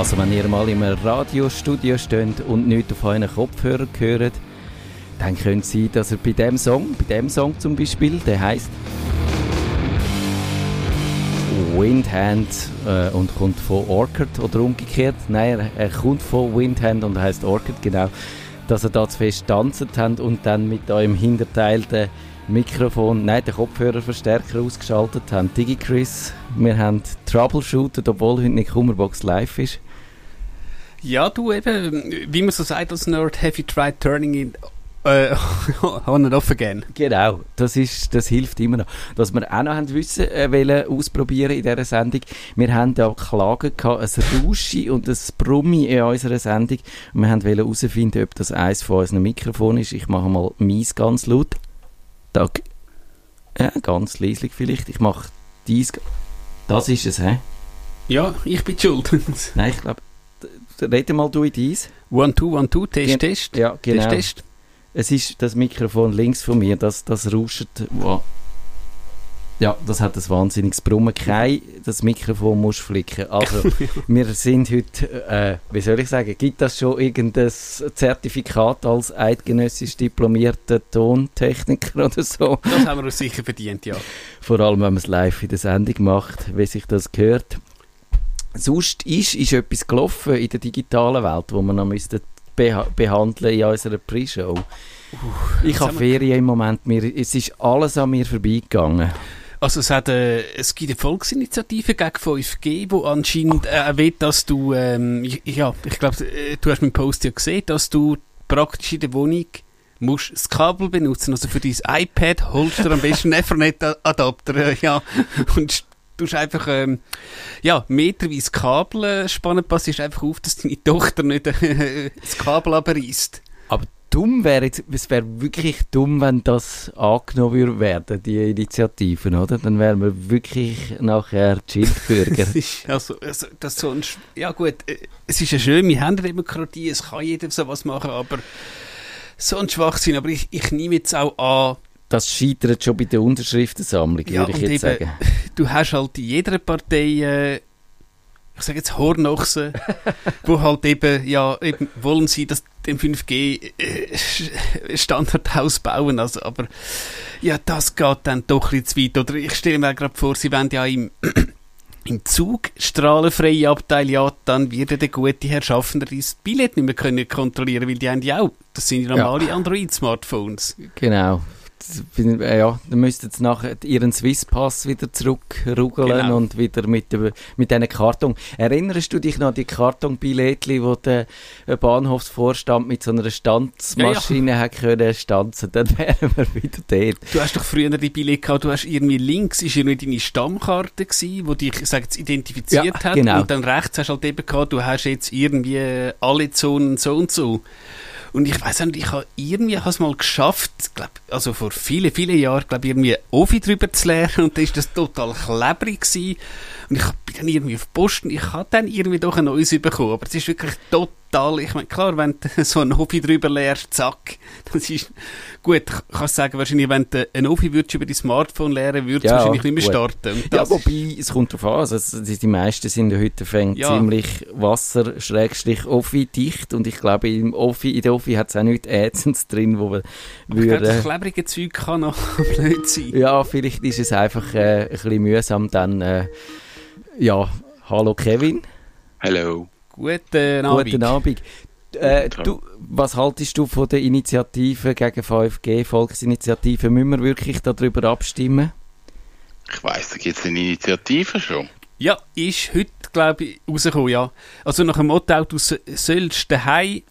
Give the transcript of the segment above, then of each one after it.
Also wenn ihr mal im Radiostudio steht und nicht auf euren Kopfhörer hört, dann könnte es sein, dass er bei dem Song, bei dem Song zum Beispiel, der heißt Windhand äh, und kommt von Orchard oder umgekehrt. Nein, er, er kommt von Windhand und heißt Orchard, genau. Dass er da zu fest tanzt haben und dann mit eurem Hinterteil den Mikrofon, nein, den Kopfhörerverstärker ausgeschaltet haben. Digi Chris, wir haben Troubleshooter, obwohl heute nicht Kummerbox live ist. Ja, du eben, wie man so sagt als Nerd, have you tried turning it äh, on and off again? Genau, das, ist, das hilft immer noch. Was wir auch noch haben wissen, äh, wollen ausprobieren in dieser Sendung, wir haben ja Klagen gehabt, ein Rauschi und ein Brummi in unserer Sendung und wir haben herausfinden, ob das eins von unseren Mikrofonen ist. Ich mache mal meins ganz laut. Tag. Ja, ganz leislich vielleicht. Ich mache dies. Das ist es, hä? Ja, ich bin schuld. Nein, ich glaube, rede mal du in dies. One, two, one, two, Test, Gen Test. Ja, genau. Test, Test. Es ist das Mikrofon links von mir, das, das rauscht. Wow. Ja, das hat ein wahnsinniges Brummen. Kein, das Mikrofon muss flicken. Also, wir sind heute, äh, wie soll ich sagen, gibt das schon irgendein Zertifikat als eidgenössisch diplomierter Tontechniker oder so? Das haben wir uns sicher verdient, ja. Vor allem, wenn man es live in der Sendung macht, wie sich das gehört. Sonst ist, ist etwas gelaufen in der digitalen Welt, wo man noch müsste beha behandeln in unserer Pre-Show. Ich habe Ferien im Moment, mir, es ist alles an mir vorbeigegangen. Also es, hat, äh, es gibt eine Volksinitiative gegen 5G, wo anscheinend äh, will, dass du, ähm, ich, ja, ich glaube, äh, du hast meinen Post ja gesehen, dass du praktisch in der Wohnung musst das Kabel benutzen. Also für dein iPad holst du am besten einen Ethernet-Adapter, ja, und du hast einfach, ähm, ja, meterweise Kabel äh, spannen, passest einfach auf, dass deine Tochter nicht äh, das Kabel abreißt. Aber dumm wäre jetzt, es wäre wirklich dumm, wenn das angenommen würde werden, die Initiativen, oder? Dann wären wir wirklich nachher Schildbürger. also, also, das so ein, ja gut, äh, es ist ja schön, wir haben eine Demokratie, es kann jeder so was machen, aber so ein Schwachsinn, aber ich, ich nehme jetzt auch an, das scheitert schon bei der Unterschriftensammlung, ja, würde ich jetzt eben, sagen. Du hast halt in jeder Partei, äh, ich sage jetzt Hornochsen, wo halt eben, ja, eben wollen sie das dem 5G äh, bauen, also, aber ja, das geht dann doch ein bisschen zu weit. Oder ich stelle mir gerade vor, sie wollen ja im im Zug strahlenfreie Abteil, ja, dann wird der gute Herr Schaffner das Billett nicht mehr können kontrollieren, weil die haben ja auch, das sind ja normale ja. Android-Smartphones. Genau, ja, dann müssten sie nachher ihren Swisspass wieder zurückrugeln genau. und wieder mit, dem, mit diesen Karton. Erinnerst du dich noch an die Kartonbillettchen, wo der Bahnhofsvorstand mit so einer Stanzmaschine ja, ja. können stanzen? Dann wären wir wieder dort. Du hast doch früher die Billette gehabt, du hast irgendwie links ist irgendwie deine Stammkarte gewesen, wo dich, sag jetzt, identifiziert ja, hat genau. und dann rechts hast du halt eben gehabt, du hast jetzt irgendwie alle Zonen so und so. Und ich weiß nicht, ich habe irgendwie has mal geschafft, glaub, also vor vielen, vielen Jahren, glaube irgendwie Ofi drüber zu lernen und da ist das total klebrig gewesen. Und ich bin dann irgendwie auf Posten, ich habe dann irgendwie doch ein neues bekommen, aber es ist wirklich total total. Ich meine, klar, wenn du so ein Hobby drüber lernst, zack, das ist gut. Ich kann sagen, wahrscheinlich, wenn du ein Hobby würdest über dein Smartphone lernen, würdest ja, du wahrscheinlich nicht mehr starten. ja, wobei, es kommt darauf an. Also, die meisten sind heute fängt ja. ziemlich Wasser-Offi-dicht und ich glaube, im Offi, in der Offi hat es auch nichts Ätzendes drin, wo man würde... das klebrige Zeug kann noch blöd sein. Ja, vielleicht ist es einfach äh, ein bisschen mühsam dann... Äh, ja, hallo Kevin. Hallo. Guten Abend. Guten Abend. Äh, du, was haltest du von der Initiative gegen 5G, Volksinitiative? Müssen wir wirklich darüber abstimmen? Ich weiss, da gibt es eine Initiative schon. Ja, ist heute, glaube ich, rausgekommen, ja. Also nach dem Motto, du sollst daheim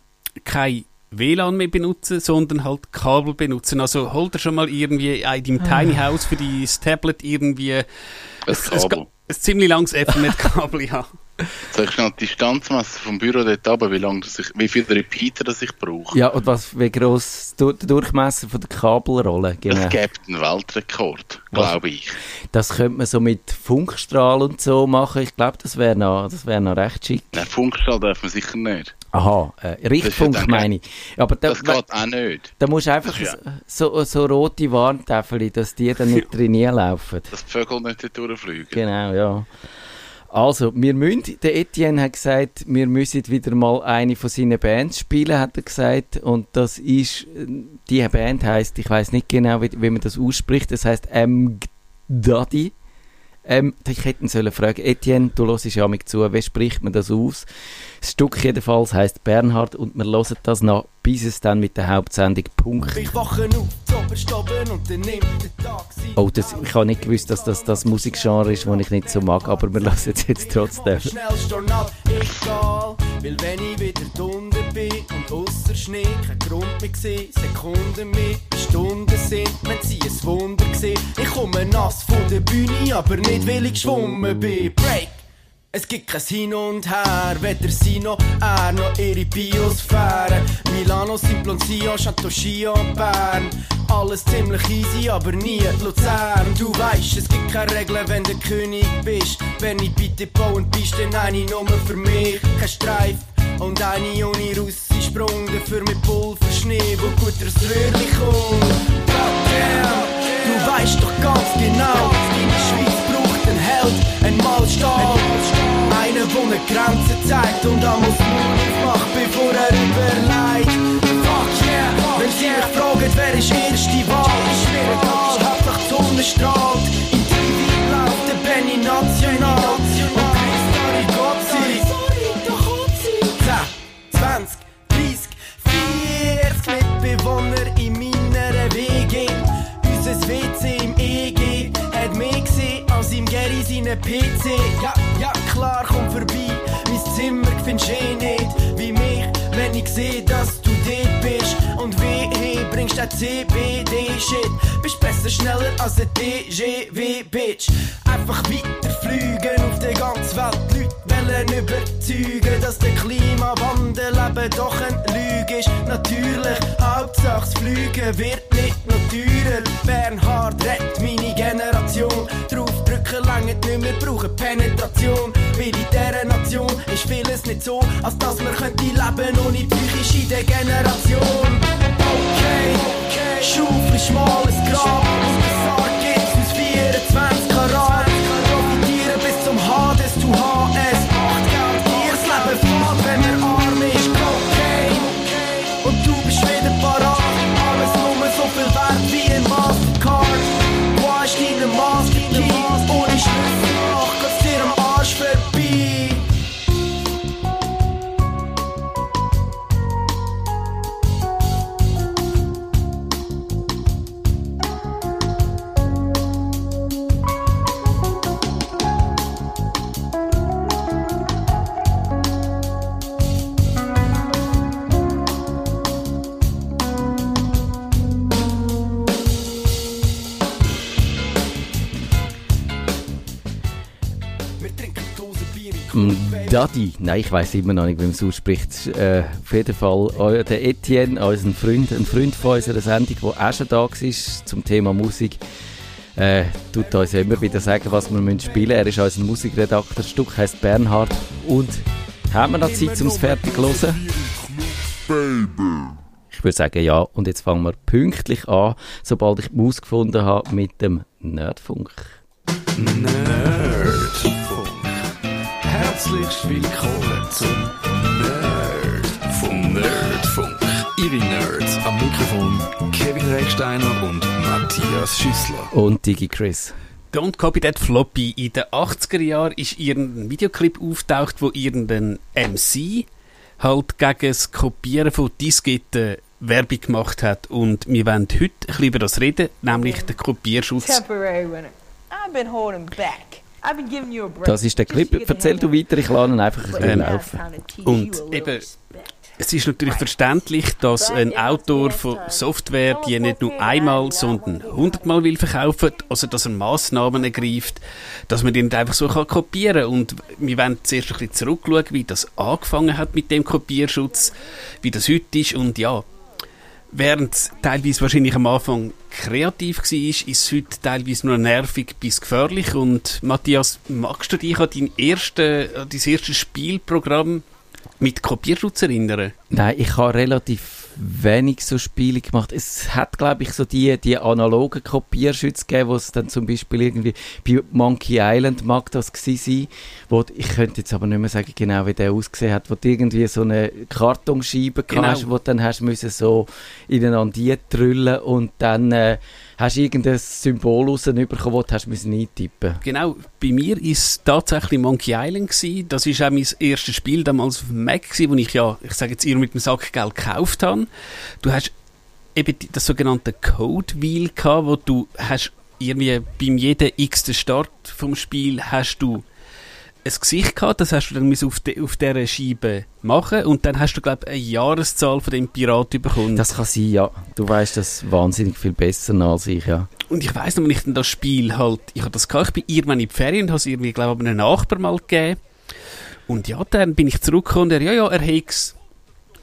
kein WLAN mehr benutzen, sondern halt Kabel benutzen. Also hol dir schon mal irgendwie in deinem ah. Tiny House für dein Tablet irgendwie ein, Kabel. ein, ein ziemlich langes Ethernet-Kabel, ja. Soll ich schnell die Distanzmesser vom Büro dort runter, wie, lang das ich, wie viele Repeater das ich brauche? Ja, und was, wie gross der Durchmesser von der Kabelrolle? Genau. Es gibt einen Weltrekord, glaube ich. Das könnte man so mit Funkstrahl und so machen. Ich glaube, das wäre noch, wär noch recht schick. Nein, Funkstrahl darf man sicher nicht. Aha, äh, Richtfunk meine ich. Aber da, das geht auch nicht. Da musst du einfach ja. so, so rote Warntäfel, dass die dann nicht drin laufen. Dass die Vögel nicht durchfliegen. Genau, ja. Also, wir müssen, der Etienne hat gesagt, wir müssen wieder mal eine von seinen Bands spielen, hat er gesagt. Und das ist, die Band heißt, ich weiß nicht genau, wie, wie man das ausspricht, das heißt M. Ähm, ich hätte ihn sollen fragen, Etienne, du hörst ja mich zu, wie spricht man das aus? Das Stück jedenfalls heisst Bernhard und wir hören das noch, bis es dann mit der Hauptsendung Punkt. Ich wache auf, und dann nimmt der Tag Oh, das, ich habe nicht gewusst, dass das das Musikgenre ist, das ich nicht so mag, aber wir lassen es jetzt trotzdem. Egal, weil wenn ich wieder drunter bin und ausser Schnee kein Grund mehr gesehen, Sekunden mehr, Stunden sind, wenn sie ein Wunder gesehen. Ich komme nass von der Bühne, aber nicht weil ich geschwommen bin. Break! Es gibt kein Hin und Her, weder sie noch er noch ihre Biosphäre. Milano, Simplon, Sion, Chateau Bern. Alles ziemlich easy, aber nie Luzern. Du weißt, es gibt keine Regeln, wenn du König bist. Wenn ich bitte bauen bist, dann eine Nummer für mich. Kein Streif und eine ohne Russisch Sprung. Dafür mit Pulver, Schnee, wo gut das Röhrchen kommt. Goddamn, du weißt doch ganz genau, in der Schweiz braucht ein Held, ein Mahlstab. Einer, der eine Grenze zeigt und da muss Mund macht, bevor er überlegt. Fuck yeah, wenn sie mich fragen, wer ist erste Wahl, ist mir egal, Hauptsache die seinen PC. Ja, ja, klar, komm vorbei. Mein Zimmer findest eh nicht wie mich, wenn ich sehe, dass du dort bist. Und wehe, bringst den CBD-Shit. Bist besser schneller als ein DGW-Bitch. Einfach weiter fliegen auf der ganzen Welt. Leute wollen überzeugen, dass der Klimawandel eben doch eine Lüge ist. Natürlich, Hauptsache das Fliegen wird nicht noch teurer. Bernhard rettet meine Generation. Draufdrücken lange nicht mehr, brauchen Penetration. Weil in dieser Nation ist vieles nicht so, als dass man könnte leben ohne psychische Degeneration. Okay, okay. Schaufel schmales Grab, aus der Sarg gibt's uns 24 Karat. Daddy, nein, ich weiß immer noch nicht, wie man es ausspricht. Äh, auf jeden Fall der Etienne, unser Freund, ein Freund von unserer Sendung, der auch schon da war zum Thema Musik, äh, tut uns immer wieder sagen, was wir müssen spielen müssen. Er ist unser Musikredakteur. Das Stück heisst Bernhard. Und haben wir noch Zeit, um es fertig zu hören? Ich würde sagen, ja. Und jetzt fangen wir pünktlich an, sobald ich die Maus gefunden habe, mit dem Nerdfunk. Nerdfunk. Herzlich willkommen zum Nerd vom Nerdfunk. Ihre Nerds am Mikrofon Kevin Recksteiner und Matthias Schüssler. Und Digi Chris. Don't Copy That Floppy. In den 80er Jahren ist irgendein Videoclip auftaucht, wo irgendein MC halt gegen das Kopieren von Disketten Werbung gemacht hat. Und wir wollen heute ein bisschen über das reden, nämlich den Kopierschutz. temporary winner. I've been holding back. Das ist der Clip. Erzähl du weiter, ich lade ihn einfach ein bisschen it's laufen. Und eben. Es ist natürlich verständlich, dass ein Autor von Software die nicht nur einmal, sondern hundertmal will verkaufen, also dass er Massnahmen ergreift, dass man die nicht einfach so kann kopieren Und wir wollen zuerst ein bisschen zurückschauen, wie das angefangen hat mit dem Kopierschutz, wie das heute ist. Und ja, Während es teilweise wahrscheinlich am Anfang kreativ war, ist es heute teilweise nur nervig bis gefährlich. Und Matthias, magst du dich an dein, erste, erstes Spielprogramm mit Kopierschutz erinnern? Nein, ich habe relativ wenig so Spiele gemacht. Es hat, glaube ich, so die, die analogen Kopierschütze gegeben, wo es dann zum Beispiel irgendwie bei Monkey Island mag das gewesen sein, wo, ich könnte jetzt aber nicht mehr sagen genau, wie der ausgesehen hat, wo du irgendwie so eine Kartonscheibe Genau. hast, wo dann hast müssen so ineinander drüllen und dann äh, hast du irgendein Symbol rausbekommen, wo du hast müssen eintippen Genau, bei mir war es tatsächlich Monkey Island. Gewesen. Das war auch mein erstes Spiel damals auf dem Mac, gewesen, wo ich ja, ich sage jetzt, ihr mit dem Sack Geld gekauft habe. Du hast eben das sogenannte Code Wheel gehabt, wo du hast irgendwie beim jeden x Start vom Spiel hast du ein Gesicht gehabt, das hast du dann auf, de, auf dieser Scheibe machen und dann hast du, glaube ich, eine Jahreszahl von dem Pirat bekommen. Das kann sein, ja. Du weißt das wahnsinnig viel besser als ich, ja. Und ich weiss noch, wenn ich dann das Spiel halt, ich habe das gehabt, ich bin irgendwann in die Ferien und habe es irgendwie, glaube ich, einem Nachbar mal gegeben. Und ja, dann bin ich zurückgekommen und er, ja, ja, er hat es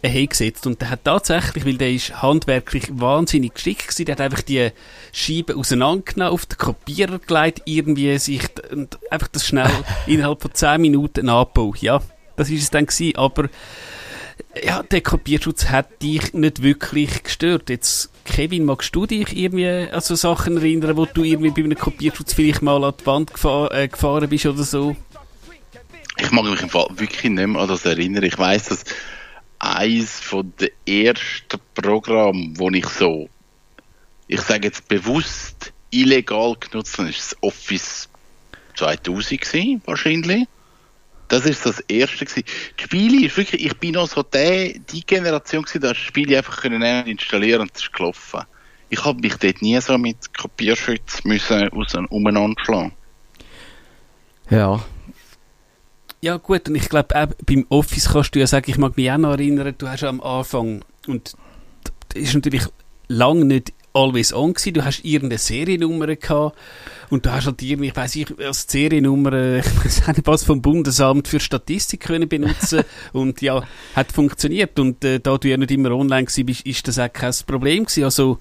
er hat gesetzt. Und der hat tatsächlich, weil der ist handwerklich wahnsinnig geschickt gewesen, der hat einfach die Scheibe auseinandergenommen, auf den Kopierer gelegt, irgendwie sich, und einfach das schnell innerhalb von 10 Minuten angebaut. Ja, das ist es dann gewesen, aber ja, der Kopierschutz hat dich nicht wirklich gestört. Jetzt, Kevin, magst du dich irgendwie an so Sachen erinnern, wo du irgendwie bei einem Kopierschutz vielleicht mal an die Wand gefahr, äh, gefahren bist oder so? Ich mag mich im Fall wirklich nicht mehr an das erinnern. Ich weiss, dass eins von den ersten Programmen, wo ich so, ich sage jetzt bewusst illegal genutzt habe, ist das Office 2000 gewesen, wahrscheinlich. Das ist das erste gewesen. Die Spiele ist wirklich, ich bin noch so der, die Generation gewesen, da hast du die Spiele einfach können installieren und es ist gelaufen. Ich habe mich dort nie so mit Kopierschutz müssen aus umeinander schlagen. Ja, Ja gut, und ich glaube, auch beim Office kannst du ja sagen, ich mag mich auch noch erinnern, du hast am Anfang, und das ist natürlich lang nicht always on gewesen, du hast irgendeine Seriennummer gehabt und du hast halt irgendwie, ich weiss ich, als Seriennummer, äh, ich weiß nicht was vom Bundesamt für Statistik können benutzen und ja, hat funktioniert. Und äh, da du ja nicht immer online gewesen bist, ist das auch kein Problem gewesen, also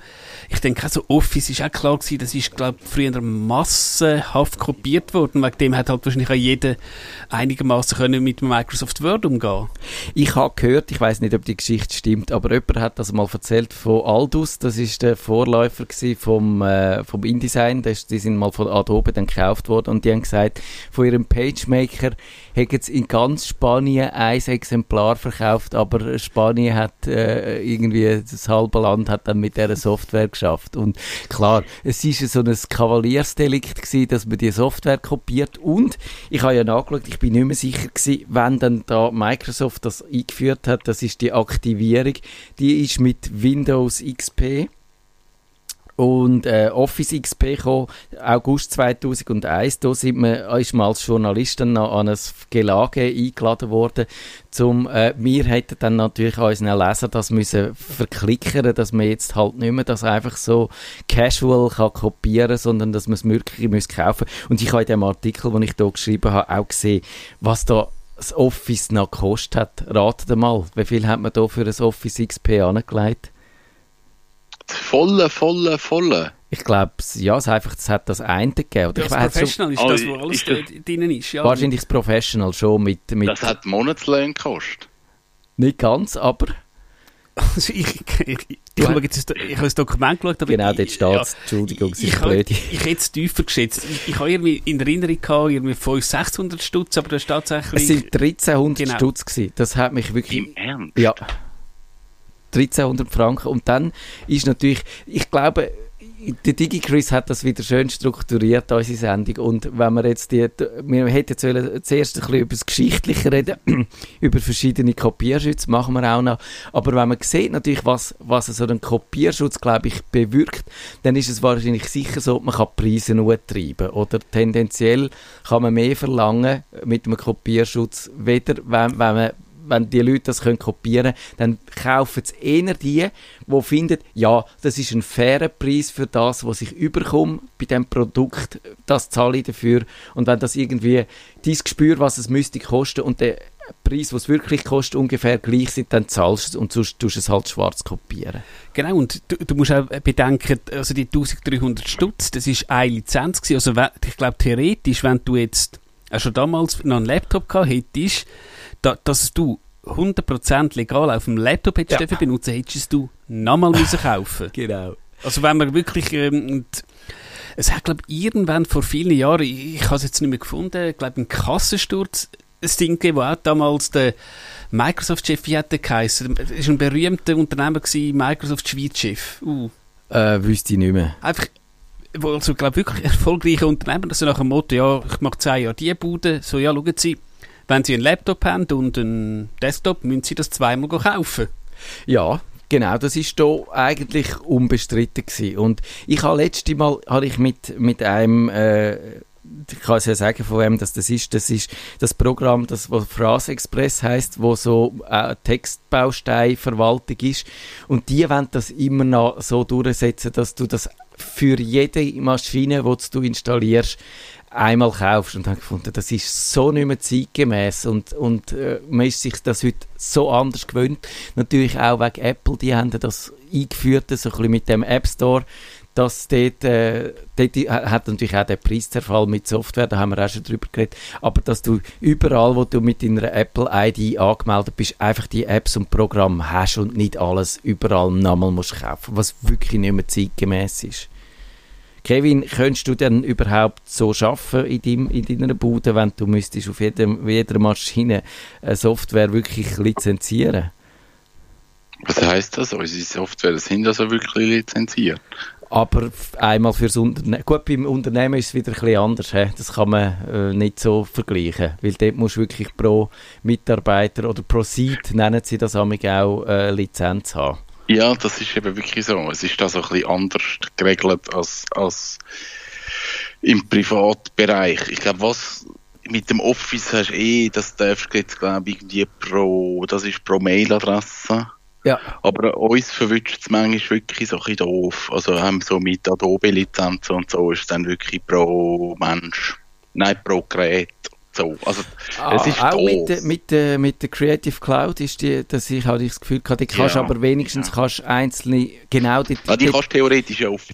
ich denke also Office ist auch klar gewesen, das ist glaube früher massenhaft kopiert worden, wegen dem hat halt wahrscheinlich auch jeder einigermaßen können mit Microsoft Word umgehen. Ich habe gehört, ich weiß nicht, ob die Geschichte stimmt, aber jemand hat das mal erzählt von Aldus. Das ist der Vorläufer vom, äh, vom InDesign. Das, die sind mal von Adobe dann gekauft worden und die haben gesagt, von ihrem PageMaker hätten sie in ganz Spanien ein Exemplar verkauft, aber Spanien hat äh, irgendwie das halbe Land hat dann mit dieser Software geschafft. Und klar, es ist so ein Kavaliersdelikt gewesen, dass man die Software kopiert und ich habe ja nachgeschaut, ich bin nicht mehr sicher gewesen, wenn dann da Microsoft das eingeführt hat, das ist die Aktivierung, die ist mit Windows XP und äh, Office XP kam August 2001. Da sind wir, ist man als Journalist dann noch an ein Gelage eingeladen worden. Zum, äh, wir hätten dann natürlich an unseren Leser das müssen verklickern, dass man jetzt halt nicht mehr das einfach so casual kann kopieren, sondern dass man es wirklich muss kaufen. Und ich habe in dem Artikel, den ich hier geschrieben habe, auch gesehen, was da das Office noch gekostet hat. Ratet mal, wie viel hat man da für ein Office XP angelegt? Volle, volle, volle. Ich glaube, ja, es, einfach, es hat das eine gegeben. Oder Das ich weiß schon, Professional ist Oh, das, wo alles ist das- drin drin ist. Ja. wahrscheinlich das Professional schon mit, mit Das hat Monatslöhne gekostet. nicht ganz, aber Also ich, ich, ich, ich, das- ich habe das Dokument geschaut, aber genau ich, dort steht es. Entschuldigung, es Ich, ist habe- blöd. ich hätte es tiefer geschätzt. Ich, ich habe irgendwie in Erinnerung gehabt, irgendwie 500, 600 Stutz, aber das ist tatsächlich... Es sind 1300 Genau. Stutz gewesen. Das hat mich wirklich... Im Ernst? Ja. 1300 Franken. Und dann ist natürlich, ich glaube, der DigiChris hat das wieder schön strukturiert, unsere Sendung. Und wenn wir jetzt die, wir hätten jetzt zuerst ein bisschen über das Geschichtliche reden, über verschiedene Kopierschütze, machen wir auch noch. Aber wenn man sieht natürlich, was, was so ein Kopierschutz, glaube ich, bewirkt, dann ist es wahrscheinlich sicher so, man kann Preise nur treiben. Oder tendenziell kann man mehr verlangen mit einem Kopierschutz, weder wenn, wenn man wenn die Leute das können kopieren können, dann kaufen es eher die, die finden, ja, das ist ein fairer Preis für das, was ich überkomme bei dem Produkt, das zahle ich dafür. Und wenn das irgendwie dein Gespür, was es müsste kosten und der Preis, was wirklich kostet, ungefähr gleich sind, dann zahlst du es und sonst tust du es halt schwarz kopieren. Genau, und du, du musst auch bedenken, also die 1300 Stutz, das ist eine Lizenz gewesen. Also ich glaube theoretisch, wenn du jetzt auch schon damals noch einen Laptop gehabt hättest, da, dass du 100% legal auf dem Laptop hättest Ja. benutzen, hättest du nochmal müssen kaufen. Genau. Also wenn man wirklich, ähm, es hat glaube irgendwann vor vielen Jahren, ich, ich habe es jetzt nicht mehr gefunden, ich glaube ein Kassensturz, ein Ding gegeben, wo auch damals der Microsoft-Chef, wie hat der geheißen? Das war ein berühmter Unternehmer, gewesen, Microsoft-Schweiz-Chef. Uh, Äh, wüsste ich nicht mehr. einfach, wo also glaube wirklich erfolgreiche Unternehmer, das so nach dem Motto, ja, ich mache zwei Jahre die Bude, so ja, schauen Sie, wenn Sie einen Laptop haben und einen Desktop, müssen Sie das zweimal kaufen. Ja, genau, das ist da eigentlich unbestritten gewesen. Und ich habe letztes Mal habe ich mit, mit einem, äh, ich kann es ja sagen, von wem das, das ist, das ist das Programm, das was Phrase Express heißt, wo so äh, Textbausteinverwaltung ist. Und die wollen das immer noch so durchsetzen, dass du das für jede Maschine, die du installierst, einmal kaufst und habe gefunden, das ist so nicht mehr zeitgemäß und, und äh, man ist sich das heute so anders gewöhnt. Natürlich auch wegen Apple, die haben das eingeführt, so ein bisschen mit dem App Store, dass dort, äh, dort hat natürlich auch der Preiszerfall mit Software, da haben wir auch schon drüber geredet, aber dass du überall, wo du mit deiner Apple-ID angemeldet bist, einfach die Apps und Programme hast und nicht alles überall nochmal musst kaufen, was wirklich nicht mehr zeitgemäß ist. Kevin, könntest du denn überhaupt so schaffen in, deinem, in deiner Bude, wenn du müsstest auf jedem, jeder Maschine eine Software wirklich lizenzieren? Was heisst das? Unsere Software sind also wirklich lizenziert. Aber einmal fürs Unternehmen. Gut, beim Unternehmen ist es wieder ein bisschen anders. He? Das kann man äh, nicht so vergleichen. Weil dort musst du wirklich pro Mitarbeiter oder pro Seite, nennen sie das auch, äh, Lizenz haben. Ja, das ist eben wirklich so. Es ist da so ein bisschen anders geregelt als, als im Privatbereich. Ich glaube, was mit dem Office hast eh, das darfst du jetzt, glaube ich, irgendwie pro, das ist pro Mailadresse. Ja. Aber uns verwünscht es manchmal wirklich so ein bisschen doof. Also haben so mit Adobe-Lizenzen und so ist es dann wirklich pro Mensch. Nein, pro Gerät. So. Also, es ist Ah, auch doof. mit, der- mit, der- mit der Creative Cloud ist die, dass ich habe das Gefühl gehabt, die kannst Ja, aber wenigstens ja. kannst einzelne, genau die, Ah, die die- kannst theoretisch ja auf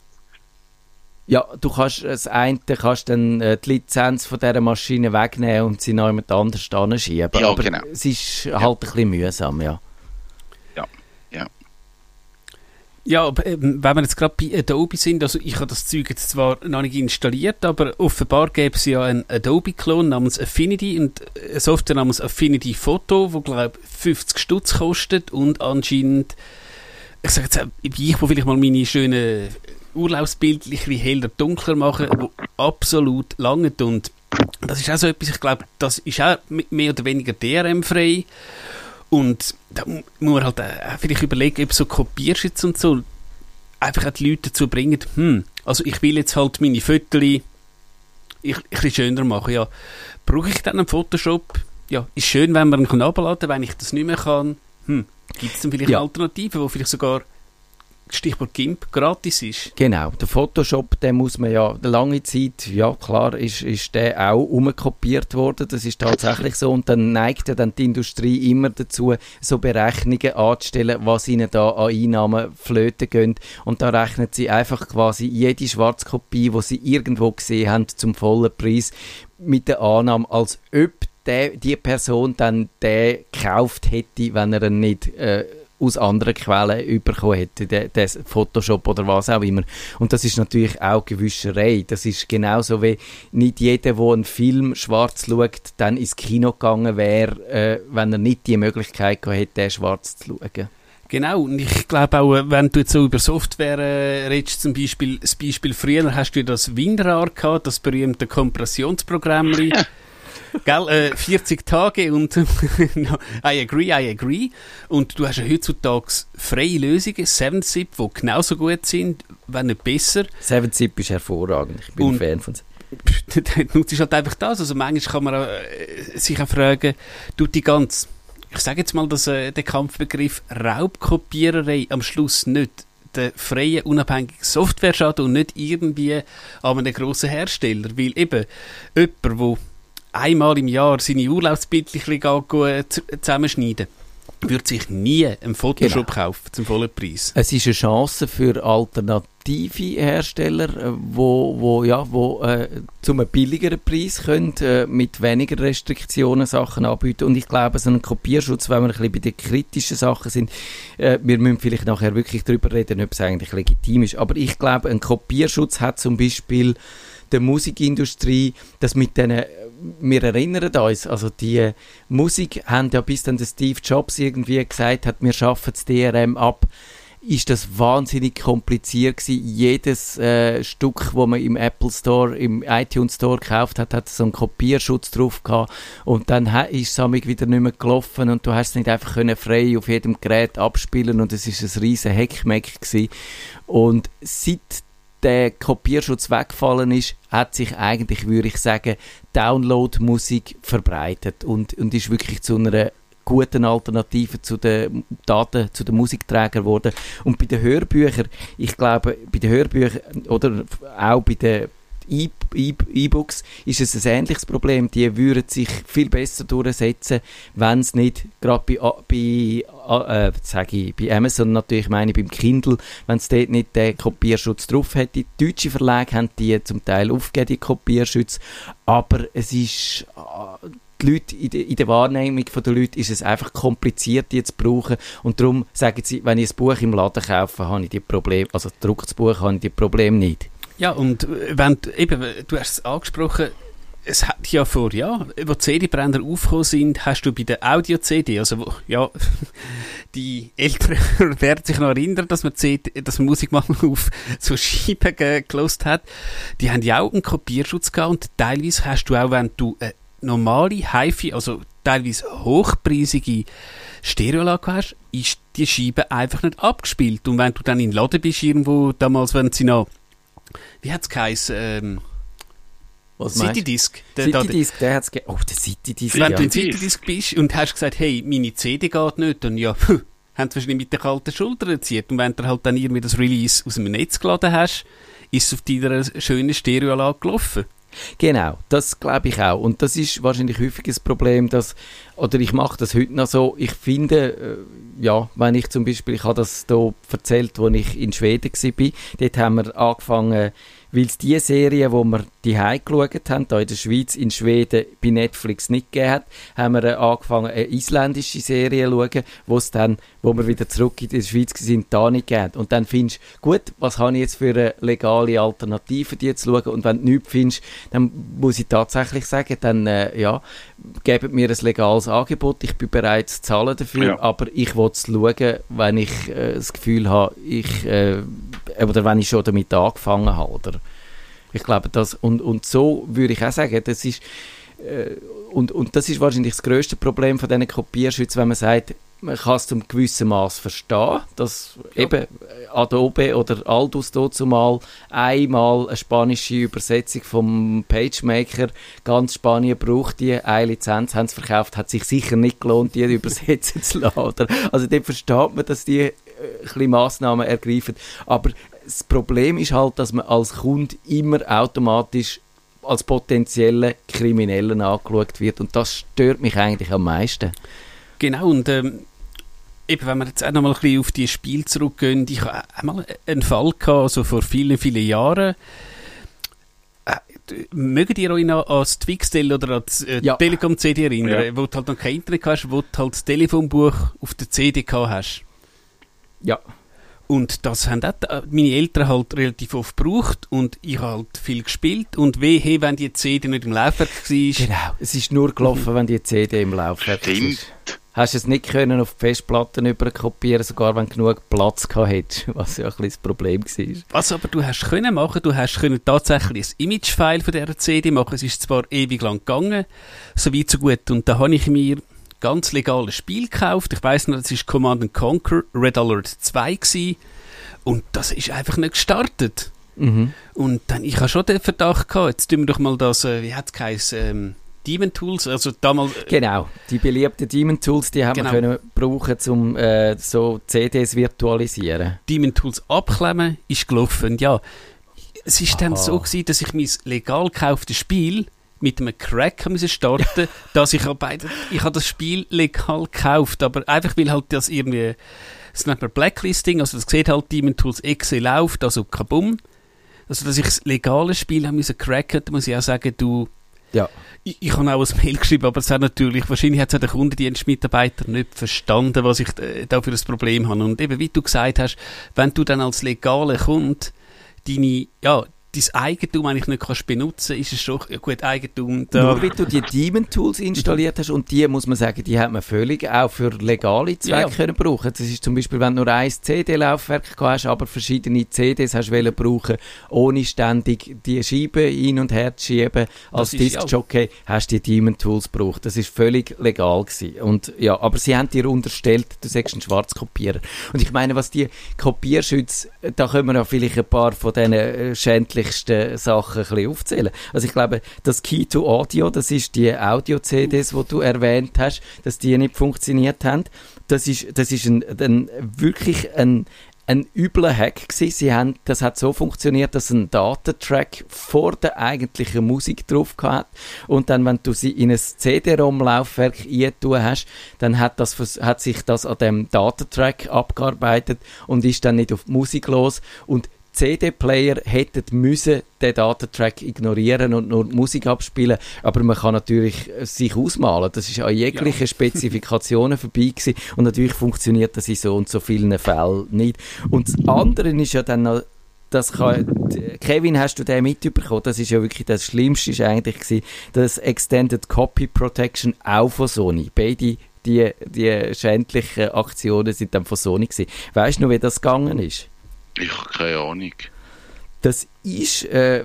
Ja, du kannst das eine kannst dann äh, die Lizenz von dieser Maschine wegnehmen und sie noch jemand anders anschieben. Ja, Aber genau. es ist halt ein bisschen mühsam, ja. Ja, ähm, wenn wir jetzt gerade bei Adobe sind, also ich habe das Zeug jetzt zwar noch nicht installiert, aber offenbar gäbe es ja einen Adobe-Klon namens Affinity und eine Software namens Affinity Photo, wo glaube 50 Stutz kostet und anscheinend, ich sage jetzt, ich, wo vielleicht mal meine schönen bisschen heller, dunkler machen, wo absolut lange und das ist auch so etwas, ich glaube, das ist auch mehr oder weniger DRM-frei und da mu- muss man halt äh, vielleicht überlegen, ob so Kopierschutz und so einfach auch die Leute dazu bringen, hm, also ich will jetzt halt meine Fotos ich, ein bisschen schöner machen, ja. Brauche ich dann einen Photoshop? Ja, ist schön, wenn man ihn kann runterladen kann, wenn ich das nicht mehr kann. Hm, gibt es dann vielleicht Ja. Alternativen, wo vielleicht sogar, Stichwort GIMP, gratis ist? Genau, der Photoshop, den muss man ja, lange Zeit, ja klar, ist, ist der auch umkopiert worden, das ist tatsächlich so. Und dann neigt ja dann die Industrie immer dazu, so Berechnungen anzustellen, was ihnen da an Einnahmen flöten gehen. Und da rechnen sie einfach quasi jede Schwarzkopie, die sie irgendwo gesehen haben, zum vollen Preis mit der Annahme, als ob der, die Person dann den gekauft hätte, wenn er ihn nicht äh, aus anderen Quellen bekommen hätte, der Photoshop oder was auch immer. Und das ist natürlich auch Gewischerei. Das ist genauso wie nicht jeder, der einen Film schwarz schaut, dann ins Kino gegangen wäre, äh, wenn er nicht die Möglichkeit gehabt hätte, den schwarz zu schauen. Genau, und ich glaube auch, äh, wenn du jetzt so über Software äh, redest, zum Beispiel, das Beispiel früher hast du ja das WinRAR gehabt, das berühmte Kompressionsprogramm. Gell, äh, 40 Tage und I agree, I agree. Und du hast ja heutzutage freie Lösungen, 7-Zip, die genauso gut sind, wenn nicht besser. 7-Zip ist hervorragend. Ich bin Und- ein Fan von dann nutzt halt einfach das. Also manchmal kann man äh, sich auch fragen, tut die ganz, ich sage jetzt mal, dass äh, der Kampfbegriff Raubkopiererei am Schluss nicht der freien, unabhängigen Software schadet und nicht irgendwie an einem grossen Hersteller. Weil eben jemand, der einmal im Jahr seine Urlaubsbildchen gut zusammenschneiden würde sich nie einen Photoshop Genau. kaufen zum vollen Preis. Es ist eine Chance für alternative Hersteller, äh, wo, wo, ja, wo äh, zu einem billigeren Preis können, äh, mit weniger Restriktionen Sachen anbieten. Und ich glaube, so ein Kopierschutz, wenn wir ein bisschen bei den kritischen Sachen sind, äh, wir müssen vielleicht nachher wirklich darüber reden, ob es eigentlich legitim ist. Aber ich glaube, ein Kopierschutz hat zum Beispiel der Musikindustrie, das mit denen, wir erinnern uns, also die Musik haben ja bis dann der Steve Jobs irgendwie gesagt hat, wir schaffen das DRM ab, ist das wahnsinnig kompliziert gewesen. Jedes äh, Stück, wo man im Apple Store, im iTunes Store gekauft hat, hat so einen Kopierschutz drauf gehabt und dann ist es wieder nicht mehr gelaufen und du hast es nicht einfach können frei auf jedem Gerät abspielen und es ist ein riesen Heckmeck gewesen. Und seit der Kopierschutz weggefallen ist, hat sich eigentlich, würde ich sagen, Download-Musik verbreitet und, und ist wirklich zu einer guten Alternative zu den Daten, zu den Musikträgern geworden. Und bei den Hörbüchern, ich glaube, bei den Hörbüchern oder auch bei den E-Books ist es ein ähnliches Problem. Die würden sich viel besser durchsetzen, wenn es nicht gerade bei, bei, äh, sage ich, bei Amazon natürlich, meine ich beim Kindle, wenn es dort nicht den Kopierschutz drauf hätte. Deutsche Verlage haben die zum Teil aufgegeben, die Kopierschutz, aber es ist äh, die Leute, in, der, in der Wahrnehmung der Leute ist es einfach kompliziert, die zu brauchen. Und darum sagen sie, wenn ich ein Buch im Laden kaufe, habe ich die Probleme, also gedrucktes Buch, habe ich die Probleme nicht. Ja, und äh, wenn, du- eben, du hast es angesprochen, es hat ja vor, ja, wo die CD-Brenner aufgekommen sind, hast du bei der Audio-CD, also wo, ja, die Älteren werden sich noch erinnern, dass man, CD, dass man Musik mal auf so Scheiben ge gelost hat, die haben ja auch einen Kopierschutz gehabt und teilweise hast du auch, wenn du eine normale HiFi, also teilweise hochpreisige Stereoanlage hast, ist die Scheibe einfach nicht abgespielt. Und wenn du dann in den Laden bist irgendwo, damals, wenn sie noch wie hat es geheißen? Ähm, Was? Citydisc. Der- der- Citydisc, der hat es Oh, der Citydisc, Wenn ja. du in Citydisc bist und hast gesagt, hey, meine CD geht nicht, dann ja, haben sie wahrscheinlich mit der kalten Schulter erzielt. Und wenn du halt dann irgendwie das Release aus dem Netz geladen hast, ist es auf deiner schönen Stereoanlage gelaufen. Genau, das glaube ich auch. Und das ist wahrscheinlich häufig ein Problem, dass, oder ich mache das heute noch so, ich finde, äh, ja, wenn ich zum Beispiel, ich habe das hier erzählt, als ich in Schweden war, dort haben wir angefangen, weil es die Serie, die wir die geschaut haben, hier in der Schweiz, in Schweden bei Netflix nicht gegeben hat, haben wir äh, angefangen, eine isländische Serie zu schauen, wo es dann, wo wir wieder zurück in die Schweiz sind, da nicht gegeben. Und dann findest du, gut, was habe ich jetzt für eine legale Alternative, die zu schauen? Und wenn du nichts findest, dann muss ich tatsächlich sagen, dann, äh, ja, gebt mir ein legales Angebot, ich bin bereit zu zahlen dafür, Ja. aber ich will es schauen, wenn ich äh, das Gefühl habe, ich, äh, oder wenn ich schon damit angefangen habe, oder? Ich glaube, das, und, und so würde ich auch sagen, das ist, äh, und, und das ist wahrscheinlich das grösste Problem von diesen Kopierschützen, wenn man sagt, man kann es zum gewissen Maß verstehen, dass eben äh, Adobe oder Aldus dazumal einmal eine spanische Übersetzung vom PageMaker, ganz Spanien braucht die, eine Lizenz haben sie verkauft, hat sich sicher nicht gelohnt, die übersetzen zu lassen. Also dort versteht man, dass die bisschen Massnahmen ergreifen, aber das Problem ist halt, dass man als Kunde immer automatisch als potenzielle Kriminellen angeschaut wird und das stört mich eigentlich am meisten. Genau, und ähm, eben, wenn wir jetzt auch nochmal ein bisschen auf die Spiele zurückgehen, ich habe einmal einen Fall gehabt, also vor vielen, vielen Jahren. Äh, Mögt ihr euch noch an das Twixtel oder an das äh, Ja. Telekom-CD erinnern, Ja. wo du halt noch kein Internet hast, wo du halt das Telefonbuch auf der CD gehabt hast? Ja. Und das haben auch äh, meine Eltern halt relativ oft gebraucht und ich habe halt viel gespielt und wehe, wenn die CD nicht im Laufwerk war. Genau. Es ist nur gelaufen, wenn die CD im Laufwerk Stimmt. ist. Hast es nicht können auf die Festplatten überkopieren, sogar wenn du genug Platz gehabt hättest, was ja ein bisschen das Problem war. Was aber du hast können machen, du hast können tatsächlich ein Image-File von dieser CD machen. Es ist zwar ewig lang gegangen, so weit so gut. Und da habe ich mir ganz legal ein Spiel gekauft. Ich weiss noch, das ist Command Conquer Red Alert 2 gewesen. Und das ist einfach nicht gestartet. Mhm. Und dann, ich habe schon den Verdacht gehabt, jetzt tun wir doch mal das, äh, wie hat es geheißen, ähm, Demon Tools, also damals, äh, Genau. Die beliebten Demon Tools, die haben Genau. wir können brauchen, um äh, so CDs virtualisieren. Demon Tools abklemmen, ist gelaufen. Ja, es ist dann Aha. so gewesen, dass ich mein legal gekauftes Spiel mit einem Crack müssen starten, dass ich bei ich habe das Spiel legal gekauft, aber einfach weil halt das irgendwie das nennt man Blacklisting, also das sieht halt Demon Tools Exe läuft, also kabum. Also dass ich das legale Spiel haben müssen cracken, muss ich auch sagen, du Ja. ich, ich habe auch ein Mail geschrieben, aber es hat natürlich, wahrscheinlich hat es der Kundendienstmitarbeiter nicht verstanden, was ich äh, da für ein Problem habe. Und eben, wie du gesagt hast, wenn du dann als legale Kunde deine, ja, dein Eigentum eigentlich nicht kannst benutzen, ist es schon, gut, Eigentum, da, Nur weil du die Demon Tools installiert hast und die, muss man sagen, die hat man völlig auch für legale Zwecke Ja, können brauchen. Das ist zum Beispiel, wenn du nur ein CD-Laufwerk hast, aber verschiedene CDs hast wollen brauchen, ohne ständig die Scheibe hin und her zu schieben. Als Disc-Jockey hast du die Demon Tools gebraucht. Das ist völlig legal gewesen. Und ja, aber sie haben dir unterstellt, du sagst ein Schwarzkopierer. Und ich meine, was die Kopierschütze, da können wir ja vielleicht ein paar von diesen äh, schändlichsten Sachen ein bisschen aufzählen. Also ich glaube, das Key to Audio, das ist die Audio-CDs, die du erwähnt hast, dass die nicht funktioniert haben. Das ist, das ist ein, ein, wirklich ein, ein übler Hack gewesen. Sie haben, das hat so funktioniert, dass ein Datentrack vor der eigentlichen Musik drauf hat und dann, wenn du sie in ein CD-ROM-Laufwerk eintun hast, dann hat, das, hat sich das an dem Datentrack abgearbeitet und ist dann nicht auf die Musik los und CD-Player hätten müssen den Datentrack ignorieren und nur Musik abspielen, aber man kann natürlich äh, sich ausmalen. Das ist an jeglichen Spezifikationen vorbei gewesen und natürlich funktioniert das in so und so vielen Fällen nicht. Und das andere ist ja dann noch das kann, Kevin, hast du den mitbekommen? Das ist ja wirklich das Schlimmste, ist eigentlich gewesen, das Extended Copy Protection auch von Sony. Beide die, die schändlichen Aktionen sind dann von Sony gewesen. Weißt du noch, wie das gegangen ist? Ich habe keine Ahnung. Das ist äh,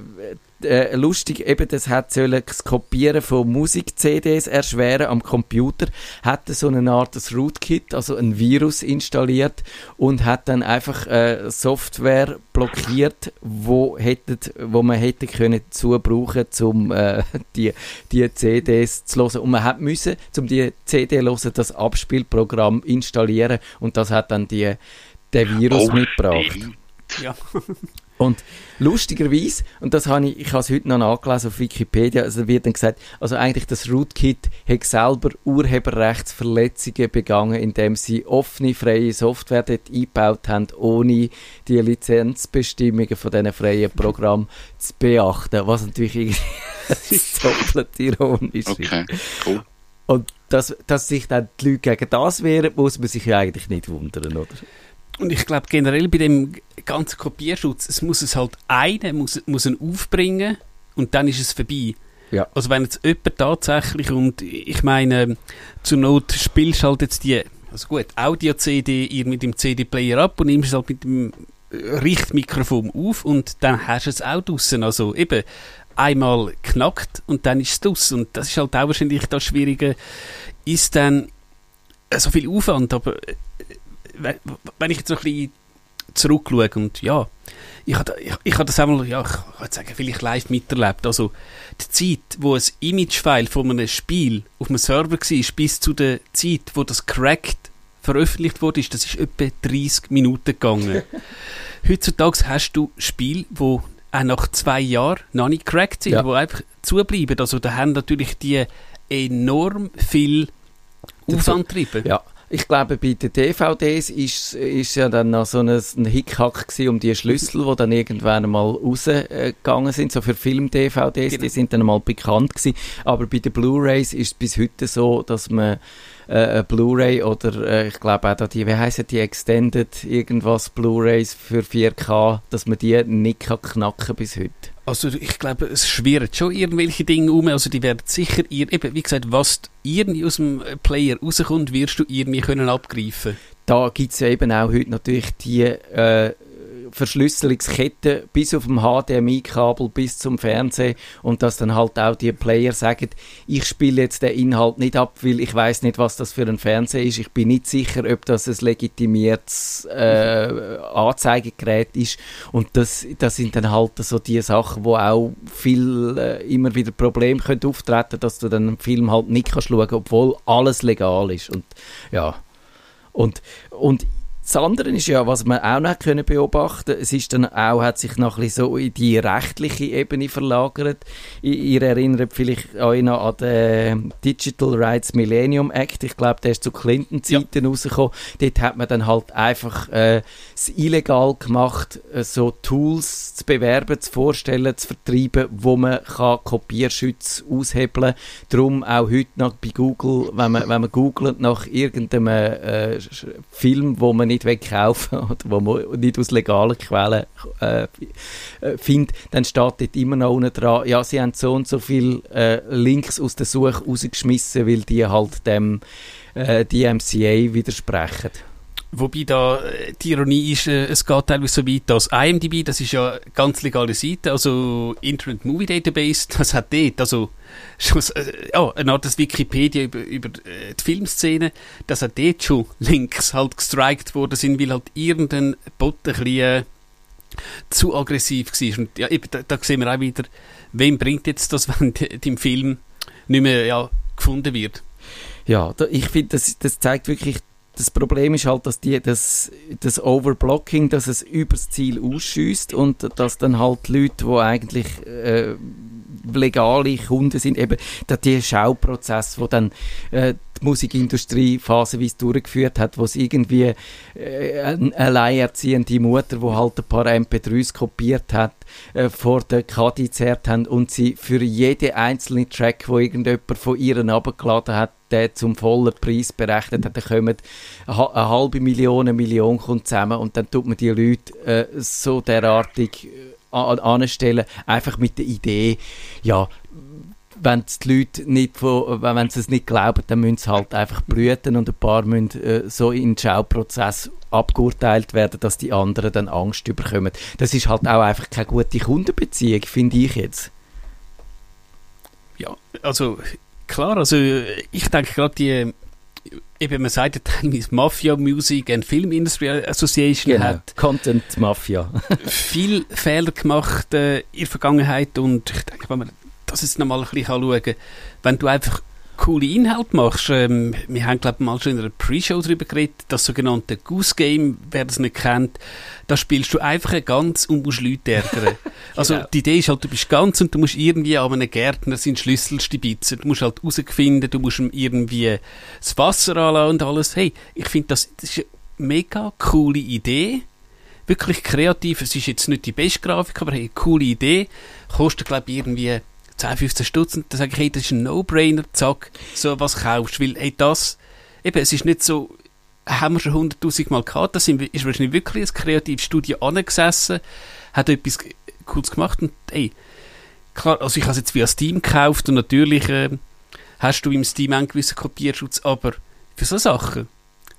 äh, lustig, eben das hat das Kopieren von Musik-CDs erschweren am Computer, hat so eine Art Rootkit, also ein Virus installiert und hat dann einfach äh, Software blockiert, wo, hättet, wo man hätte können dazu brauchen, um äh, die, die CDs zu hören. Und man hat müssen, um die CD zu hören, das Abspielprogramm installieren und das hat dann die, der Virus Oh, mitgebracht. stimmt. ja. Und lustigerweise, und das habe ich, ich habe es heute noch nachgelesen auf Wikipedia, also wird dann gesagt, also eigentlich das Rootkit hat selber Urheberrechtsverletzungen begangen, indem sie offene, freie Software dort eingebaut haben, ohne die Lizenzbestimmungen von diesen freien Programmen zu beachten, was natürlich irgendwie doppelt ironisch ist. Okay, cool. Und dass, dass sich dann die Leute gegen das wehren, muss man sich ja eigentlich nicht wundern, oder? Und ich glaube generell bei dem ganzen Kopierschutz, es muss es halt einer muss, muss ihn aufbringen und dann ist es vorbei. Ja. Also wenn jetzt jemand tatsächlich und ich meine zur Not spielst halt jetzt die also gut Audio-CD ihr mit dem CD-Player ab und nimmst es halt mit dem äh, Richtmikrofon auf und dann hast du es auch draussen. Also eben einmal knackt und dann ist es draussen. Und das ist halt auch wahrscheinlich das Schwierige, ist dann äh, so viel Aufwand, aber äh, wenn ich jetzt noch ein bisschen zurückschaue und ja, ich habe ich, ich das einmal, ja, ich jetzt sagen, vielleicht live miterlebt. Also die Zeit, wo ein Imagefile von einem Spiel auf einem Server war, bis zu der Zeit, wo das cracked veröffentlicht wurde, ist, das ist etwa 30 Minuten gegangen. Heutzutage hast du Spiele, wo auch nach zwei Jahren noch nicht cracked sind, Ja. wo einfach zubleiben. Also da haben natürlich die enorm viel Aufwand getrieben. Ja, ich glaube, bei den DVDs ist, ist ja dann noch so ein, ein Hickhack um die Schlüssel, die dann irgendwann mal rausgegangen sind, so für Film-DVDs, Genau. die sind dann mal bekannt gewesen. Aber bei den Blu-Rays ist es bis heute so, dass man äh, Blu-Ray oder äh, ich glaube auch die, wie heissen die Extended irgendwas Blu-Rays für 4K, dass man die nicht kann knacken bis heute. Also ich glaube, es schwirren schon irgendwelche Dinge um. Also die werden sicher, ihr, eben, wie gesagt, was irgendwie aus dem äh, Player rauskommt, wirst du irgendwie können abgreifen. da gibt es ja eben auch heute natürlich die äh, Verschlüsselungskette bis auf dem HDMI-Kabel bis zum Fernsehen und dass dann halt auch die Player sagen, ich spiele jetzt den Inhalt nicht ab, weil ich weiß nicht, was das für ein Fernseher ist. Ich bin nicht sicher, ob das ein legitimiertes äh, Anzeigegerät ist. Und das, das sind dann halt so die Sachen, wo auch viel äh, immer wieder Probleme können auftreten, dass du dann einen Film halt nicht kannst schauen, obwohl alles legal ist. Und ja. Und, und das andere ist ja, was man auch noch können beobachten es ist dann auch, hat sich noch ein bisschen so in die rechtliche Ebene verlagert. Ihr erinnert vielleicht euch noch an den Digital Rights Millennium Act. Ich glaube, der ist zu Clinton-Zeiten rausgekommen. Dort hat man dann halt einfach äh, es illegal gemacht, äh, so Tools zu bewerben, zu vorstellen, zu vertreiben, wo man kann Kopierschutz aushebeln kann. Darum auch heute noch bei Google, wenn man, wenn man googelt nach irgendeinem äh, Film, wo man nicht will kaufen oder wo man nicht aus legalen Quellen äh, äh, findet, dann steht dort immer noch unten dran, ja, sie haben so und so viele äh, Links aus der Suche rausgeschmissen, weil die halt dem äh, DMCA widersprechen. Wobei da äh, die Ironie ist, äh, es geht teilweise so weit, dass IMDb, das ist ja eine ganz legale Seite, also Internet Movie Database, das hat dort, also schon, äh, ja, eine Art des Wikipedia über, über äh, die Filmszene, dass hat dort schon Links halt gestrikt worden sind, weil halt irgendein Bot ein bisschen äh, zu aggressiv war. Und ja, eben, da, da sehen wir auch wieder, wem bringt jetzt das, wenn d- im Film nicht mehr ja, gefunden wird. Ja, da, ich finde, das, das zeigt wirklich, das Problem ist halt, dass die, das, das Overblocking, dass es übers Ziel ausschießt und dass dann halt Leute, die eigentlich äh, legale Kunden sind, eben da die Schauprozess, wo dann äh, die Musikindustrie phasenweise durchgeführt hat, wo es irgendwie äh, eine alleinerziehende Mutter, wo halt ein paar MP3s kopiert hat, äh, vor der Kadi zerrt haben und sie für jeden einzelnen Track, wo irgendjemand von ihren abgeladen hat, der zum vollen Preis berechnet hat, dann kommen eine ha- eine halbe Million, eine Million kommt zusammen und dann tut man die Leute äh, so derartig äh, an- anstellen, einfach mit der Idee, ja, wenn die Leute nicht von, wenn sie es nicht glauben, dann müssen sie halt einfach blüten und ein paar müssen äh, so in den Schauprozess abgeurteilt werden, dass die anderen dann Angst bekommen. Das ist halt auch einfach keine gute Kundenbeziehung, finde ich jetzt. Ja, also klar, also ich denke gerade die, eben man sagt ja teilweise Mafia Music and Film Industry Association hat Content Mafia. viel Fehler gemacht äh, in der Vergangenheit und ich denke, wenn man das jetzt nochmal ein bisschen schauen kann, wenn du einfach coole Inhalte machst, ähm, wir haben glaube ich mal schon in einer Pre-Show darüber geredet, das sogenannte Goose Game, wer das nicht kennt, da spielst du einfach ein ganz und musst Leute ärgern. Also Genau. die Idee ist halt, du bist ganz und du musst irgendwie an einem Gärtner seinen Schlüssel stibitzen, du musst halt herausfinden, du musst ihm irgendwie das Wasser anlassen und alles. Hey, ich finde das, das ist eine mega coole Idee wirklich kreativ. Es ist jetzt nicht die beste Grafik, aber eine coole Idee. Kostet, glaube ich, irgendwie 10, 15 Stutz. Und dann sage ich, hey, das ist ein No-Brainer, zack, so was kaufst. Weil, hey, das, eben, es ist nicht so, haben wir schon hunderttausend Mal gehabt, da sind, ist wahrscheinlich wirklich ein kreatives Studio angesessen, hat etwas Cooles gemacht und, hey, klar, also ich habe es jetzt via Steam gekauft und natürlich äh, hast du im Steam einen gewissen Kopierschutz, aber für so Sachen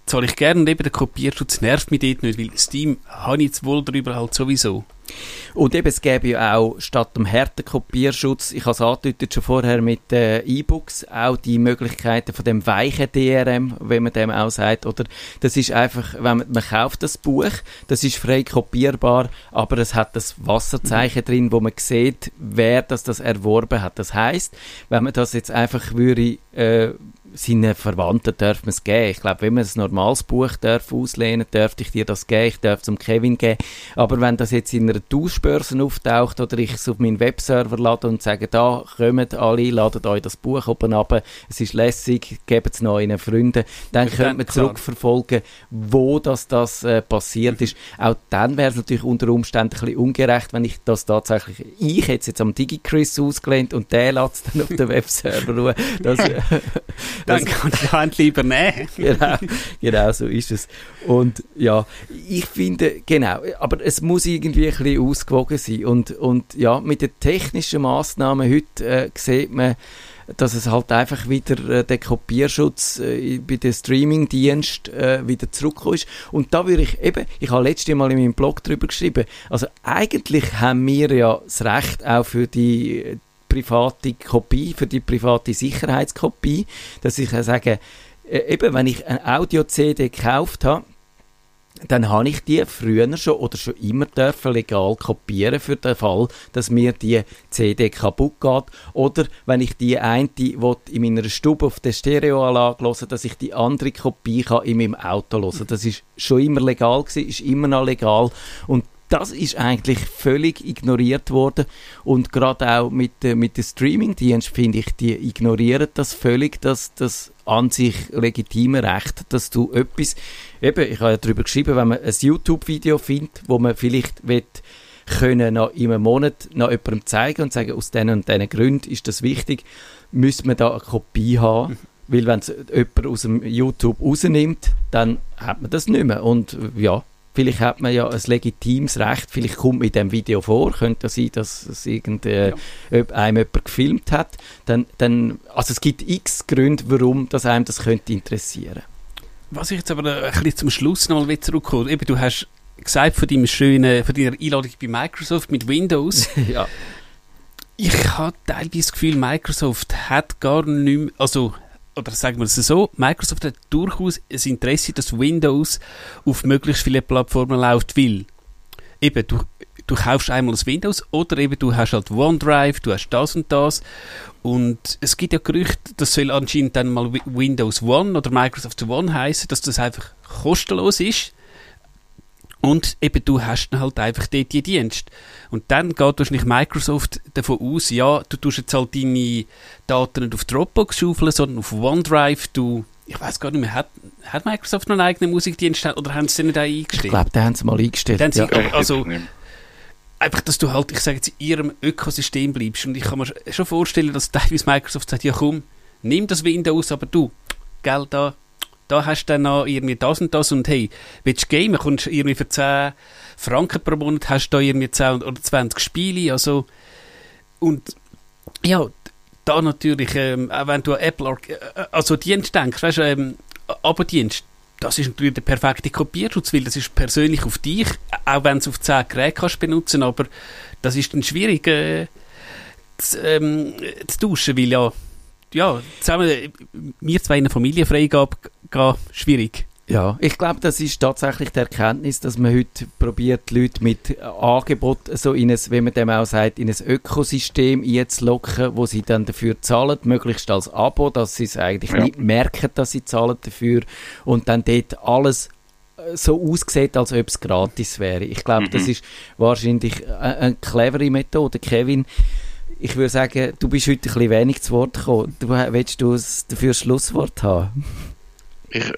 zahle ich gerne und eben der Kopierschutz nervt mich dort nicht, weil Steam habe ich jetzt wohl darüber halt sowieso. Und eben, es gäbe ja auch statt dem harten Kopierschutz, ich habe es schon vorher mit äh, E-Books, auch die Möglichkeiten von dem weichen DRM, wenn man dem auch sagt, oder das ist einfach, wenn man, man kauft das Buch, das ist frei kopierbar, aber es hat das Wasserzeichen drin, wo man sieht, wer das, das erworben hat. Das heißt, wenn man das jetzt einfach würde, äh, seinen Verwandten darf man es geben. Ich glaube, wenn man ein normales Buch darf auslehnen, dürfte ich dir das geben, ich darf es zum Kevin geben. Aber wenn das jetzt in einer Tauschbörse auftaucht oder ich es auf meinen Webserver lade und sage, da kommt alle, ladet euch das Buch oben ab, es ist lässig, gebt es noch euren Freunden, dann Dann, könnte man zurückverfolgen, wo das, das äh, passiert ist. Auch dann wäre es natürlich unter Umständen ein bisschen ungerecht, wenn ich das tatsächlich, ich hätte es jetzt am DigiChris ausgelehnt und der lässt es dann auf den Webserver ruhen. Das, Dann kann ich die Hand lieber nehmen. genau, genau so ist es. Und ja, ich finde, genau, aber es muss irgendwie ein bisschen ausgewogen sein. Und, und ja, mit den technischen Massnahmen heute äh, sieht man, dass es halt einfach wieder äh, der Kopierschutz äh, bei den Streamingdiensten äh, wieder zurückgekommen ist. Und da würde ich eben, ich habe letztes Mal in meinem Blog drüber geschrieben, also eigentlich haben wir ja das Recht auch für die private Kopie, für die private Sicherheitskopie, dass ich sage, äh, eben, wenn ich eine Audio-CD gekauft habe, dann habe ich die früher schon oder schon immer dürfen legal kopieren für den Fall, dass mir die CD kaputt geht oder wenn ich die eine will in meiner Stube auf der Stereoanlage hören, dass ich die andere Kopie kann in meinem Auto hören. Das ist schon immer legal gewesen, ist immer noch legal und das ist eigentlich völlig ignoriert worden und gerade auch mit, äh, mit den Streaming-Diensten finde ich, die ignorieren das völlig, dass das an sich legitime Recht, dass du etwas, eben, ich habe ja darüber geschrieben, wenn man ein YouTube-Video findet, wo man vielleicht will, können noch in einem Monat noch jemandem zeigen und sagen, aus diesen und diesen Gründen ist das wichtig, müsste man da eine Kopie haben. Weil wenn es jemand aus dem YouTube rausnimmt, dann hat man das nicht mehr. Und ja, Vielleicht hat man ja ein legitimes Recht, vielleicht kommt mit dem Video vor, könnte ja sein, dass es irgend, äh, ja. einem jemand gefilmt hat. Dann, dann, also es gibt x Gründe, warum das einem das könnte interessieren. Was ich jetzt aber ein bisschen zum Schluss noch mal zurückkomme, eben du hast gesagt von deinem schönen, von deiner Einladung bei Microsoft mit Windows. ja. Ich habe teilweise das Gefühl, Microsoft hat gar nicht mehr, also oder sagen wir es so, Microsoft hat durchaus ein Interesse, dass Windows auf möglichst viele Plattformen läuft, weil eben du, du kaufst einmal das Windows oder eben du hast halt OneDrive, du hast das und das. Und es gibt ja Gerüchte, das soll anscheinend dann mal Windows One oder Microsoft One heißen, dass das einfach kostenlos ist und eben du hast dann halt einfach dort die Dienste. Und dann geht wahrscheinlich Microsoft davon aus, ja, du tust jetzt halt deine Daten nicht auf Dropbox schaufeln, sondern auf OneDrive. Du, ich weiß gar nicht mehr, hat, hat Microsoft noch einen eigenen Musikdienst oder haben sie den nicht eingestellt? Ich glaube, den haben sie mal eingestellt. Ja. Sie, also, einfach, dass du halt, ich sage jetzt, in ihrem Ökosystem bleibst. Und ich kann mir schon vorstellen, dass teilweise Microsoft sagt, ja komm, nimm das Windows, aber du, Geld da, da hast du dann noch irgendwie das und das und hey, willst du gamen, kommst irgendwie für 10 Franken pro Monat, hast du da irgendwie 10 oder 20 Spiele, also und ja, da natürlich, ähm, auch wenn du an Apple, äh, also Dienst denkst, weißt du, ähm, Abo-Dienst, das ist natürlich der perfekte Kopierschutz, weil das ist persönlich auf dich, auch wenn du es auf 10 Geräte kannst benutzen, aber das ist dann schwierig äh, zu, ähm, zu tauschen, weil ja, ja, zusammen, wir zwei in einer Familienfreigabe gehen, schwierig. Ja, ich glaube, das ist tatsächlich die Erkenntnis, dass man heute probiert, die Leute mit Angebot so in ein, wie man dem auch sagt, in ein Ökosystem einzulocken, wo sie dann dafür zahlen, möglichst als Abo, dass sie es eigentlich ja. nicht merken, dass sie zahlen dafür und dann dort alles äh, so aussieht, als ob es gratis wäre. Ich glaube, mhm. das ist wahrscheinlich eine, eine clevere Methode. Kevin, ich würde sagen, du bist heute ein bisschen wenig zu Wort gekommen. Du, willst du dafür Schlusswort haben? Ich,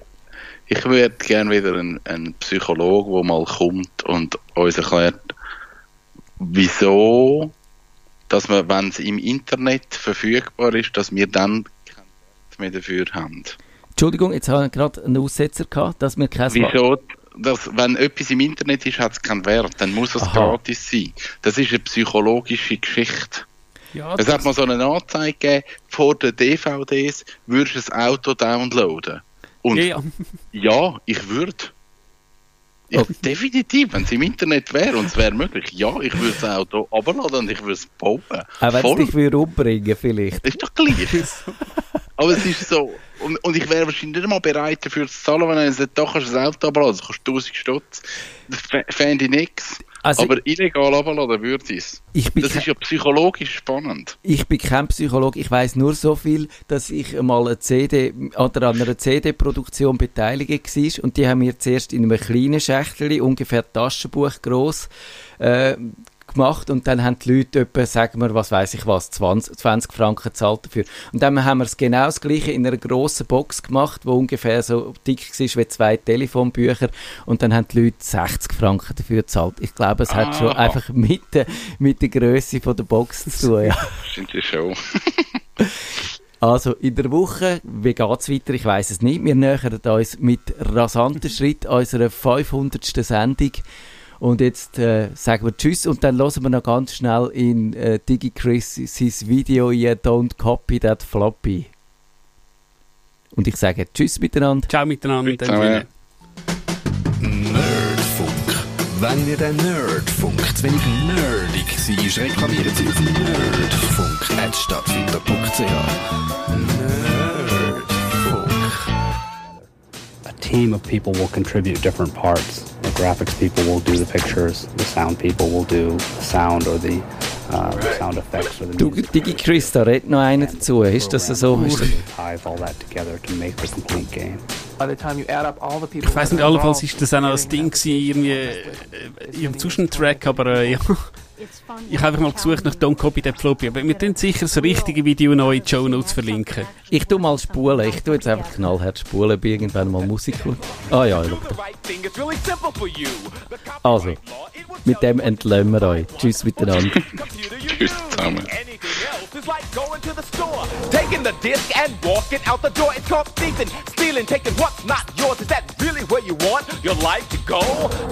ich würde gerne wieder einen, einen Psychologen, der mal kommt und uns erklärt, wieso, dass man, wenn es im Internet verfügbar ist, dass wir dann kein Wert mehr dafür haben. Entschuldigung, jetzt habe ich gerade einen Aussetzer gehabt, dass wir kein Wieso, dass, wenn etwas im Internet ist, hat es keinen Wert, dann muss es Aha. gratis sein. Das ist eine psychologische Geschichte. Ja, es hat mal so eine Anzeige gegeben, vor den DVDs würdest du ein Auto downloaden. Und ja, ja. ich würde. Ja, okay. Definitiv, wenn es im Internet wäre und es wäre möglich, ja, ich würde das Auto abladen und ich würde es bauen. Auch wenn es dich würde umbringen vielleicht. Das ist doch gleich. Aber es ist so, und, und ich wäre wahrscheinlich nicht mal bereit dafür zu zahlen, wenn er sagt, doch kannst du das Auto abladen, das kostet 1000 Stutz. Das fände ich nichts. Also, aber illegal abladen würde es. Das ist ja psychologisch spannend. Ich bin kein Psychologe, ich weiß nur so viel, dass ich mal eine CD an einer CD-Produktion beteiligt war und die haben mir zuerst in einem kleinen Schächtel, ungefähr Taschenbuch groß, äh, gemacht und dann haben die Leute etwa, sagen wir, was weiß ich was, 20, 20 Franken zahlt dafür. Und dann haben wir es genau das Gleiche in einer grossen Box gemacht, wo ungefähr so dick war wie zwei Telefonbücher und dann haben die Leute 60 Franken dafür gezahlt. Ich glaube, es ah. hat schon ah. einfach mit der, mit der Größe von der Box zu tun. Ja. Sind die schon. Also in der Woche, wie geht es weiter? Ich weiß es nicht. Wir nähern uns mit rasanten Schritt unserer 500. Sendung. Und jetzt äh, sagen wir Tschüss und dann hören wir noch ganz schnell in äh, DigiChris sein Video «You don't copy that floppy». Und ich sage Tschüss miteinander. Ciao miteinander. Ciao. Nerdfunk. Wenn ihr den Nerdfunk zu wenig nerdig seid, reklamieren Sie auf nerdfunk.stadtfinder.ch Nerdfunk. A team of people will contribute different parts. Graphics people will do the pictures, the sound people will do the sound or the, uh, the sound effects or the Du. Digi Chris, da redet noch einer dazu. Ist das so? Ist das Ich weiß nicht, allenfalls ist das auch noch das Ding gewesen, irgendwie äh, im Zwischentrack, aber äh, ja. Ich habe einfach mal gesucht nach Don't Copy That Floppy, aber wir tun sicher das richtige Video noch in die Show Notes verlinken. Ich tu mal spulen. Ich tu jetzt einfach knallhart spulen, bis irgendwann mal Musik. Ah ja, schau da. Also, mit dem entlösen wir euch. Tschüss miteinander. Tschüss zusammen. It's like going to the store, taking the disc and walking out the door. It's called thieving, stealing, taking what's not yours. Is that really where you want your life to go?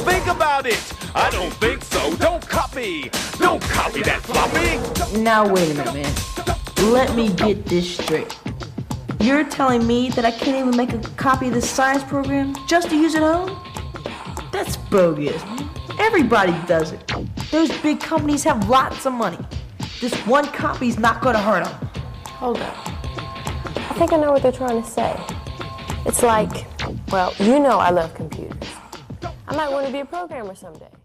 Think about it. I don't think so. Don't copy. Don't copy that floppy. Now wait a minute, man. Let me get this straight. You're telling me that I can't even make a copy of this science program just to use at home? That's bogus. Everybody does it. Those big companies have lots of money. This one copy's not gonna hurt them. Hold up. I think I know what they're trying to say. It's like, well, you know I love computers. I might want to be a programmer someday.